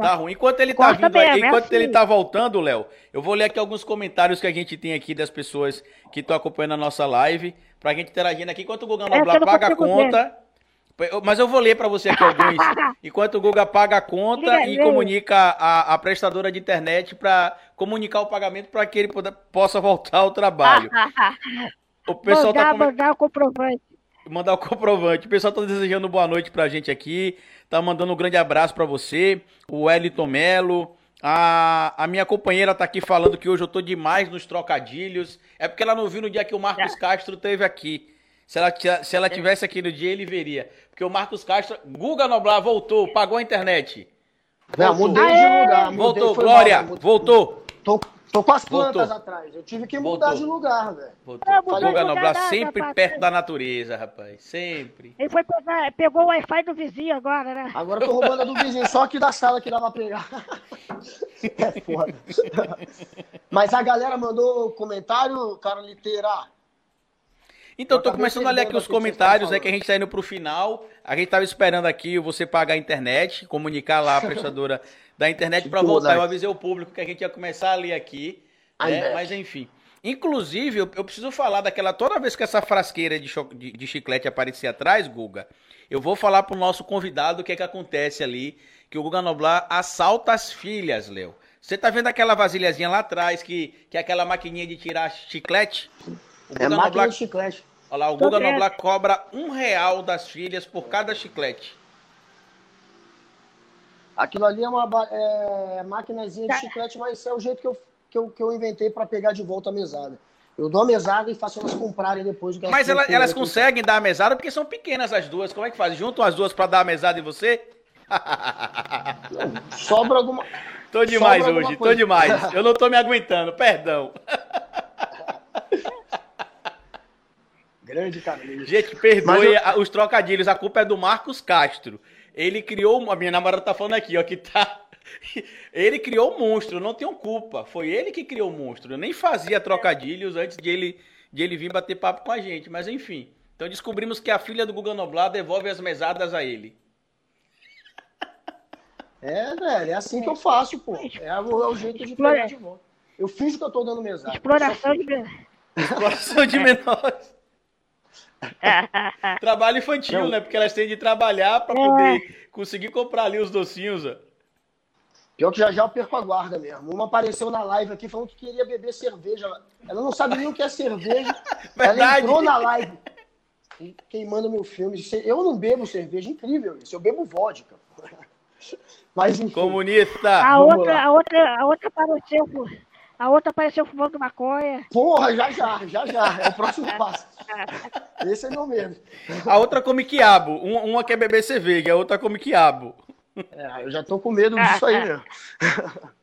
Tá ruim. Enquanto ele tá vindo é enquanto ele tá voltando, Léo, eu vou ler aqui alguns comentários que a gente tem aqui das pessoas que estão acompanhando a nossa live, pra gente interagindo aqui. Enquanto o Guga Noblar paga a conta. Mas eu vou ler para você aqui alguns. Enquanto o Guga paga a conta e comunica a, a prestadora de internet para comunicar o pagamento para que ele possa voltar ao trabalho. o pessoal mandar, tá com... mandar o comprovante. Mandar o comprovante. O pessoal tá desejando boa noite pra gente aqui. Tá mandando um grande abraço para você. O Wellington Melo. A, a minha companheira tá aqui falando que hoje eu tô demais nos trocadilhos. É porque ela não viu no dia que o Marcos é. Castro teve aqui. Se ela, se ela tivesse aqui no dia, ele veria. Porque o Marcos Castro. Guga Noblar voltou, pagou a internet. Não, mudei de lugar. Voltou, Glória, mal, voltou. Tô, tô com as plantas voltou. atrás. Eu tive que mudar voltou. de lugar, velho. Voltou. É, Guga Noblar sempre rapaz. perto da natureza, rapaz. Sempre. Ele foi pegar, pegou o Wi-Fi do vizinho agora, né? Agora eu tô roubando a do vizinho, só aqui da sala que dá pra pegar. é foda. Mas a galera mandou comentário, cara, literar. Então, tô começando a ler aqui os comentários, é que a gente tá indo pro final. A gente tava esperando aqui você pagar a internet, comunicar lá a prestadora da internet para voltar. Eu avisei o público que a gente ia começar a ler aqui, né? mas enfim. Inclusive, eu, eu, preciso falar daquela. Toda vez que essa frasqueira de, de, de chiclete aparecer atrás, Guga, eu vou falar pro nosso convidado o que é que acontece ali. Que o Guga Noblar assalta as filhas, Leo. Você tá vendo aquela vasilhazinha lá atrás, que, que é aquela maquininha de tirar chiclete? O é máquina Noblar... de chiclete. Olha lá, o Guga Noblar cobra um real das filhas por cada chiclete. Aquilo ali é uma é, maquinazinha de tá. chiclete, mas é o jeito que eu, que eu, que eu inventei para pegar de volta a mesada. Eu dou a mesada e faço elas comprarem depois. Elas mas elas, elas conseguem dar a mesada porque são pequenas as duas. Como é que faz? Juntam as duas para dar a mesada em você? sobra alguma. Tô demais hoje, tô demais. Eu não tô me aguentando, perdão. Grande Carlinhos. Gente, perdoe eu... os trocadilhos, a culpa é do Marcos Castro. Ele criou, a minha namorada tá falando aqui, ó, que tá ele criou o monstro, não tenho culpa. Foi ele que criou o monstro. Eu nem fazia trocadilhos antes de ele, de ele vir bater papo com a gente, mas enfim. Então descobrimos que a filha do Guga Noblar devolve as mesadas a ele. É, velho, é assim que eu faço, pô. É, é o, jeito de pegar de volta. Eu fiz que eu tô dando mesada. Exploração de Exploração de menores. Trabalho infantil, não. né? Porque elas têm de trabalhar para é. poder conseguir comprar ali os docinhos. Ó. Pior que já já eu perco a guarda mesmo. Uma apareceu na live aqui falando que queria beber cerveja. Ela não sabe nem o que é cerveja. Verdade. Ela entrou na live queimando meu filme. Eu não bebo cerveja, incrível isso. Eu bebo vodka. Mas enfim. Comunista! A outra, a outra, a outra apareceu, a outra apareceu fumando maconha. Porra, já já, já já. É o próximo passo. Esse é meu medo. A outra come quiabo. Uma quer beber cerveja, a outra come quiabo. É, eu já tô com medo disso aí, né?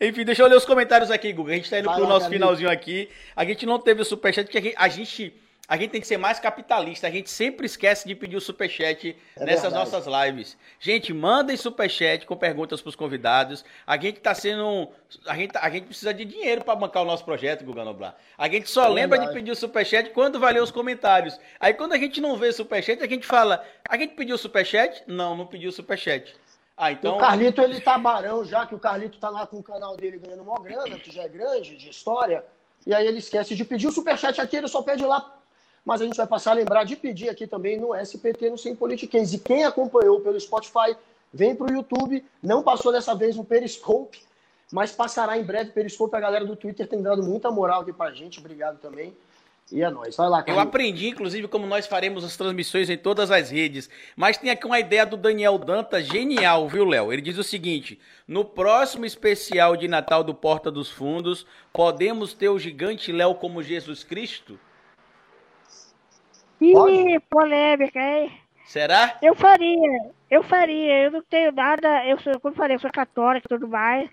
Enfim, deixa eu ler os comentários aqui, Google. A gente tá indo Vai pro lá, nosso finalzinho aqui. A gente não teve o superchat, porque a gente a gente tem que ser mais capitalista. A gente sempre esquece de pedir o superchat é nessas verdade. nossas lives. Gente, mandem superchat com perguntas para os convidados. A gente está sendo. A gente, tá, a gente precisa de dinheiro para bancar o nosso projeto, Guga Noblar. A gente só é lembra verdade. de pedir o superchat quando vai ler os comentários. Aí quando a gente não vê superchat, a gente fala: a gente pediu superchat? Não, não pediu superchat. Ah, então... O Carlito, ele tá barão já, que o Carlito tá lá com o canal dele ganhando uma grana, que já é grande, de história. E aí ele esquece de pedir o superchat aqui, ele só pede lá mas a gente vai passar a lembrar de pedir aqui também no SPT, no Sem Politiquês. E quem acompanhou pelo Spotify, vem para o YouTube. Não passou dessa vez no Periscope, mas passará em breve. Periscope, a galera do Twitter tem dado muita moral aqui para a gente. Obrigado também. E é nóis. Vai lá, Eu aprendi, inclusive, como nós faremos as transmissões em todas as redes. Mas tem aqui uma ideia do Daniel Danta genial, viu, Léo? Ele diz o seguinte: no próximo especial de Natal do Porta dos Fundos, podemos ter o gigante Léo como Jesus Cristo? Ih, polêmica, hein? Será? Eu faria, eu faria. Eu não tenho nada, eu sou, como eu falei, eu sou católico e tudo mais,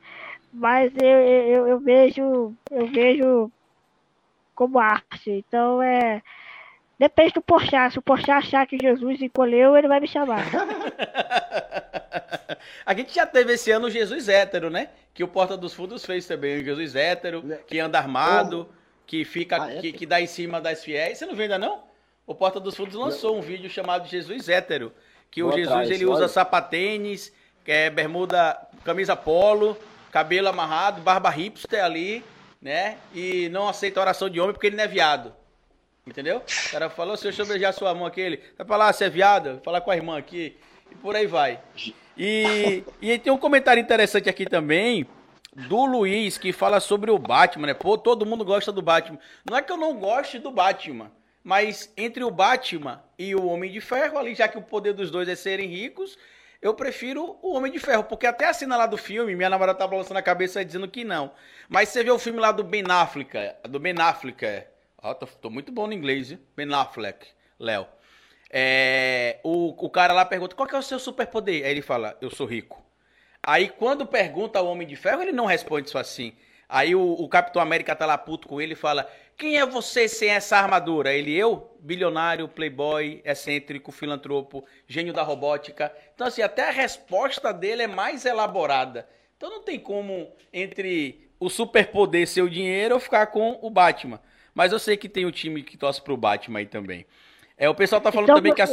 mas eu, eu, eu vejo, eu vejo como arte. Então é. Depende do Porchat. Se o Porchat achar que Jesus encolheu, ele vai me chamar. a gente já teve esse ano o Jesus hétero, né? Que o Porta dos Fundos fez também. O Jesus hétero, que anda armado, que fica, ah, que, que dá em cima das fiéis. Você não vê ainda não? O Porta dos Fundos lançou um vídeo chamado Jesus Hétero, que o Jesus ele usa sapatênis, é bermuda, camisa polo, cabelo amarrado, barba hipster ali, né? E não aceita oração de homem porque ele não é viado. Entendeu? O cara falou, se eu beijar sua mão aqui, ele vai falar, você é viado? Falar com a irmã aqui. E por aí vai. E, e tem um comentário interessante aqui também, do Luiz, que fala sobre o Batman, né? Pô, todo mundo gosta do Batman. Não é que eu não goste do Batman, mas entre o Batman e o Homem de Ferro, ali, já que o poder dos dois é serem ricos, eu prefiro o Homem de Ferro, porque até a cena lá do filme, minha namorada tá balançando a cabeça dizendo que não. Mas você vê o filme lá do Ben Affleck, do Ben Affleck, ó, tô, tô muito bom no inglês, hein? Ben Affleck, Léo. É, o, o cara lá pergunta, qual que é o seu superpoder? Aí ele fala, eu sou rico. Aí quando pergunta ao Homem de Ferro, ele não responde isso assim. Aí o, o Capitão América tá lá puto com ele e fala, quem é você sem essa armadura? Ele, eu? Bilionário, playboy, excêntrico, filantropo, gênio da robótica. Então, assim, até a resposta dele é mais elaborada. Então não tem como, entre o superpoder ser o dinheiro, ou ficar com o Batman. Mas eu sei que tem o time que torce pro Batman aí também. É, o pessoal tá falando então, também que... A...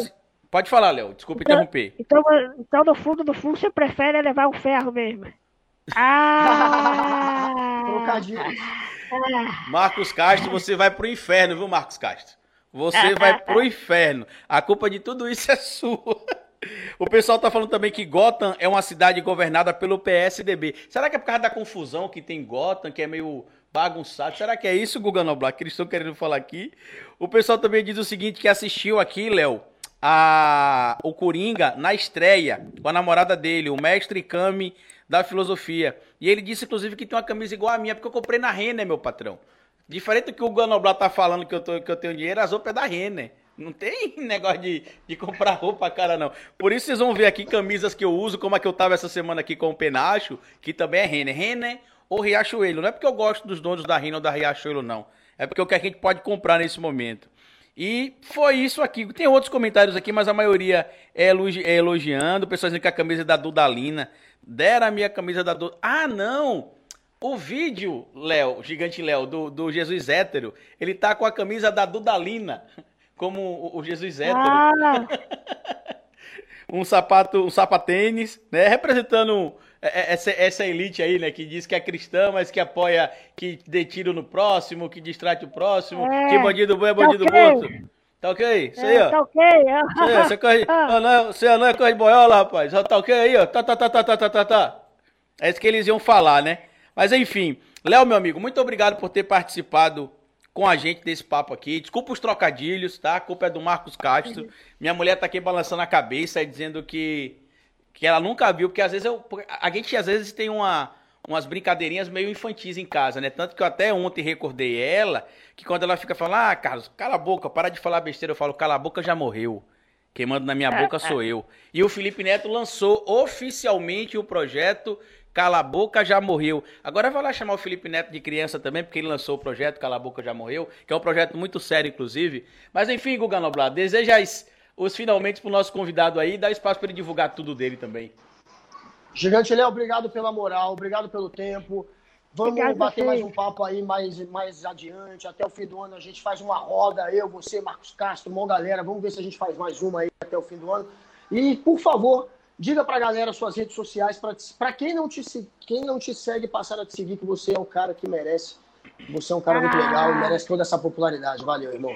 Pode falar, Léo. Desculpa então, interromper. Então, então, no fundo, no fundo, você prefere levar o ferro mesmo. Ah! Trocadilho. Marcos Castro, você vai pro inferno, viu, Marcos Castro? Você vai pro inferno. A culpa de tudo isso é sua. O pessoal tá falando também que Gotham é uma cidade governada pelo PSDB. Será que é por causa da confusão que tem Gotham, que é meio bagunçado? Será que é isso, Guga Noblar, que eles estão querendo falar aqui? O pessoal também diz o seguinte, que assistiu aqui, Léo, a o Coringa na estreia com a namorada dele, o mestre Kami da filosofia. E ele disse, inclusive, que tem uma camisa igual a minha, porque eu comprei na Renner, meu patrão. Diferente do que o Ganoblat tá falando que eu, tô, que eu tenho dinheiro, as roupas é da Renner. Não tem negócio de, de comprar roupa cara, não. Por isso vocês vão ver aqui camisas que eu uso, como a que eu tava essa semana aqui com o Penacho, que também é Renner. Renner ou Riachuelo. Não é porque eu gosto dos donos da Renner ou da Riachuelo, não. É porque é o que a gente pode comprar nesse momento. E foi isso aqui. Tem outros comentários aqui, mas a maioria é, elogi é elogiando. O pessoal dizendo que a camisa é da Dudalina. Deram a minha camisa da Duda. Ah, não! O vídeo, Léo, gigante Léo, do, do Jesus hétero, ele tá com a camisa da Dudalina, como o, o Jesus hétero. Ah. um sapato, um sapatênis, né? Representando é, é, essa, essa elite aí, né? Que diz que é cristã, mas que apoia, que dê tiro no próximo, que distrai o próximo, é, que bandido bom é bandido okay. morto. Tá ok? Isso aí, ó. Tá ok. Isso aí, você, corre... ah, não, você não é corre de boiola, rapaz. Tá ok aí, ó. Tá, tá, tá, tá, tá, tá, tá, tá. É isso que eles iam falar, né? Mas enfim. Léo, meu amigo, muito obrigado por ter participado com a gente desse papo aqui. Desculpa os trocadilhos, tá? A culpa é do Marcos Castro. Minha mulher tá aqui balançando a cabeça e dizendo que, que ela nunca viu, porque às vezes eu. A gente às vezes tem uma umas brincadeirinhas meio infantis em casa, né? Tanto que eu até ontem recordei ela, que quando ela fica falando, ah, Carlos, cala a boca, para de falar besteira, eu falo, cala a boca, já morreu. Quem manda na minha boca sou eu. E o Felipe Neto lançou oficialmente o projeto Cala a Boca Já Morreu. Agora vai lá chamar o Felipe Neto de criança também, porque ele lançou o projeto Cala a Boca Já Morreu, que é um projeto muito sério, inclusive. Mas enfim, Guga Noblar, deseja os finalmente pro nosso convidado aí, dá espaço para ele divulgar tudo dele também. Gigante Léo, obrigado pela moral, obrigado pelo tempo. Vamos obrigado bater mais um papo aí mais, mais adiante. Até o fim do ano a gente faz uma roda, eu, você, Marcos Castro, uma galera. Vamos ver se a gente faz mais uma aí até o fim do ano. E, por favor, diga pra galera suas redes sociais, para quem, não te, quem não te segue, passar a te seguir, que você é um cara que merece. Você é um cara muito ah. legal, merece toda essa popularidade. Valeu, irmão.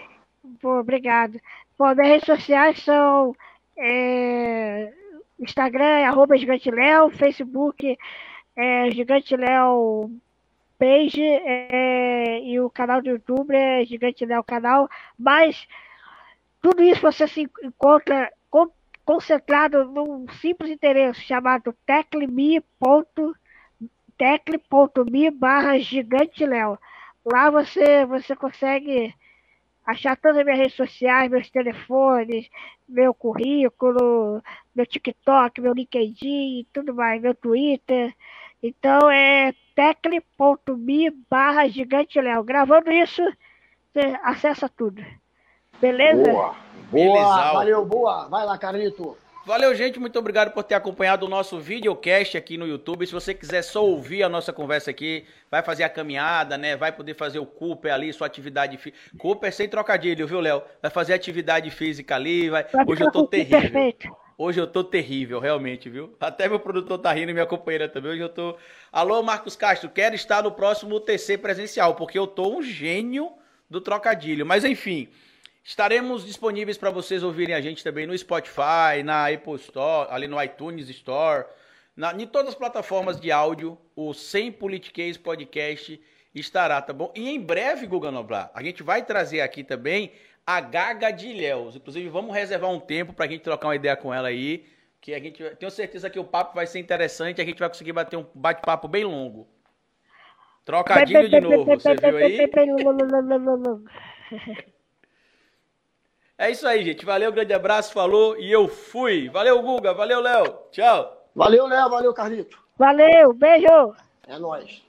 Pô, obrigado. Bom, minhas redes sociais são. É Instagram é arroba Gigante Léo, Facebook é Gigante Léo Page é, e o canal do YouTube é Gigante Léo Canal, mas tudo isso você se encontra concentrado num simples endereço chamado tecleme.me barra Gigante Léo. Lá você, você consegue achar todas as minhas redes sociais, meus telefones, meu currículo, meu TikTok, meu LinkedIn, tudo mais, meu Twitter. Então é tecle.me barra gigante Léo. Gravando isso, você acessa tudo. Beleza? Boa, boa, valeu, boa. Vai lá, Carlito. Valeu, gente. Muito obrigado por ter acompanhado o nosso videocast aqui no YouTube. Se você quiser só ouvir a nossa conversa aqui, vai fazer a caminhada, né? Vai poder fazer o Cooper ali, sua atividade física. Cooper sem trocadilho, viu, Léo? Vai fazer atividade física ali. Vai... Hoje eu tô terrível. Perfeito. Hoje eu tô terrível, realmente, viu? Até meu produtor tá rindo e minha companheira também. Hoje eu tô. Alô, Marcos Castro, quero estar no próximo TC presencial, porque eu tô um gênio do trocadilho. Mas enfim, estaremos disponíveis para vocês ouvirem a gente também no Spotify, na Apple Store, ali no iTunes Store, na, em todas as plataformas de áudio. O Sem Politiquês Podcast estará, tá bom? E em breve, Guga Noblar, a gente vai trazer aqui também a Gaga de Ilhéus. Inclusive, vamos reservar um tempo para a gente trocar uma ideia com ela aí. Que a gente tenho certeza que o papo vai ser interessante. A gente vai conseguir bater um bate-papo bem longo. Trocadilho de novo, você viu aí? É isso aí, gente. Valeu, grande abraço, falou e eu fui. Valeu, Guga. Valeu, Léo. Tchau. Valeu, Léo. Valeu, Carlito. Valeu, beijo. É nóis.